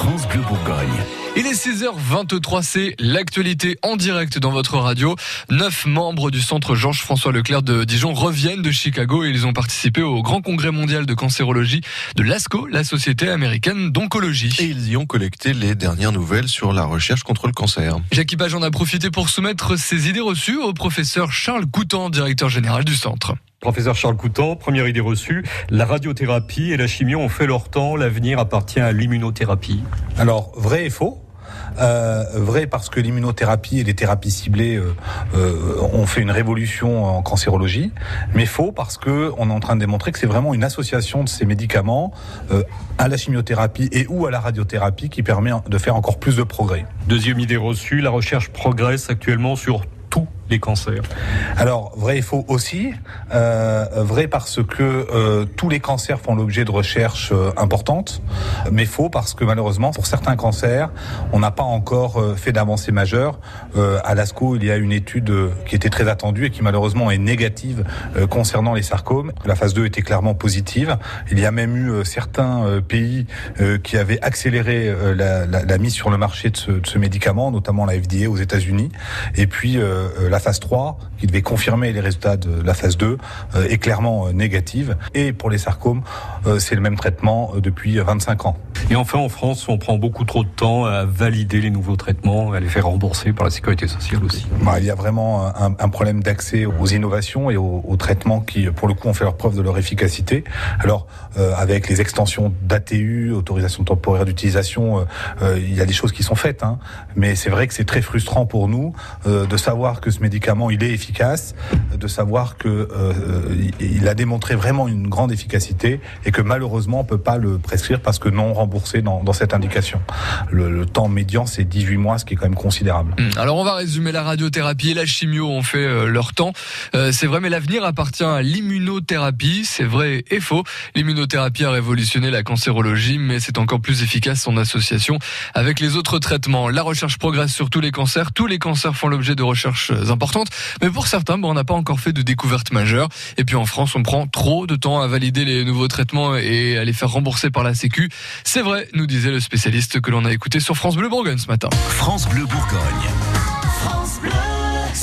France Bleu Bourgogne. Il est 6h23, c'est l'actualité en direct dans votre radio. Neuf membres du centre Georges-François Leclerc de Dijon reviennent de Chicago et ils ont participé au grand congrès mondial de cancérologie de l'ASCO, la Société américaine d'oncologie. Et ils y ont collecté les dernières nouvelles sur la recherche contre le cancer. Jacques Page en a profité pour soumettre ses idées reçues au professeur Charles Coutan, directeur général du centre. Professeur Charles Coutan, première idée reçue, la radiothérapie et la chimie ont fait leur temps, l'avenir appartient à l'immunothérapie. Alors, vrai et faux euh, vrai parce que l'immunothérapie et les thérapies ciblées euh, euh, ont fait une révolution en cancérologie, mais faux parce que on est en train de démontrer que c'est vraiment une association de ces médicaments à la chimiothérapie et ou à la radiothérapie qui permet de faire encore plus de progrès. Deuxième idée reçue, la recherche progresse actuellement sur les cancers. Alors vrai et faux aussi. Euh, vrai parce que euh, tous les cancers font l'objet de recherches euh, importantes, mais faux parce que malheureusement pour certains cancers, on n'a pas encore fait d'avancées majeures. Euh, à l'ASCO, il y a une étude qui était très attendue et qui malheureusement est négative concernant les sarcomes. La phase 2 était clairement positive. Il y a même eu certains pays qui avaient accéléré la, la, la mise sur le marché de ce, médicament, notamment la FDA aux États-Unis. Et puis euh, la phase 3, qui devait confirmer les résultats de la phase 2, euh, est clairement euh, négative. Et pour les sarcomes, euh, c'est le même traitement depuis 25 ans. Et enfin, en France, on prend beaucoup trop de temps à valider les nouveaux traitements, à les faire rembourser par la sécurité sociale aussi. Bah, il y a vraiment un, problème d'accès aux innovations et aux, traitements qui, pour le coup, ont fait leur preuve de leur efficacité. Alors, euh, avec les extensions d'ATU, autorisation temporaire d'utilisation, euh, euh, il y a des choses qui sont faites, hein, mais c'est vrai que c'est très frustrant pour nous de savoir que ce médicament, il est efficace, de savoir que euh, il a démontré vraiment une grande efficacité et que malheureusement, on peut pas le prescrire parce que non remboursé dans, cette indication. Le, temps médian, c'est 18 mois, ce qui est quand même considérable. Hum, Alors on va résumer la radiothérapie et la chimio ont fait euh, leur temps. Euh, c'est vrai, mais l'avenir appartient à l'immunothérapie. C'est vrai et faux. L'immunothérapie a révolutionné la cancérologie, mais c'est encore plus efficace en association avec les autres traitements. La recherche progresse sur tous les cancers. Tous les cancers font l'objet de recherches importantes, mais pour certains, bon, on n'a pas encore fait de découvertes majeures. Et puis en France, on prend trop de temps à valider les nouveaux traitements et à les faire rembourser par la Sécu. C'est vrai, nous disait le spécialiste que l'on a écouté sur France Bleu Bourgogne ce matin. France Bleu Bourgogne. France Bleu.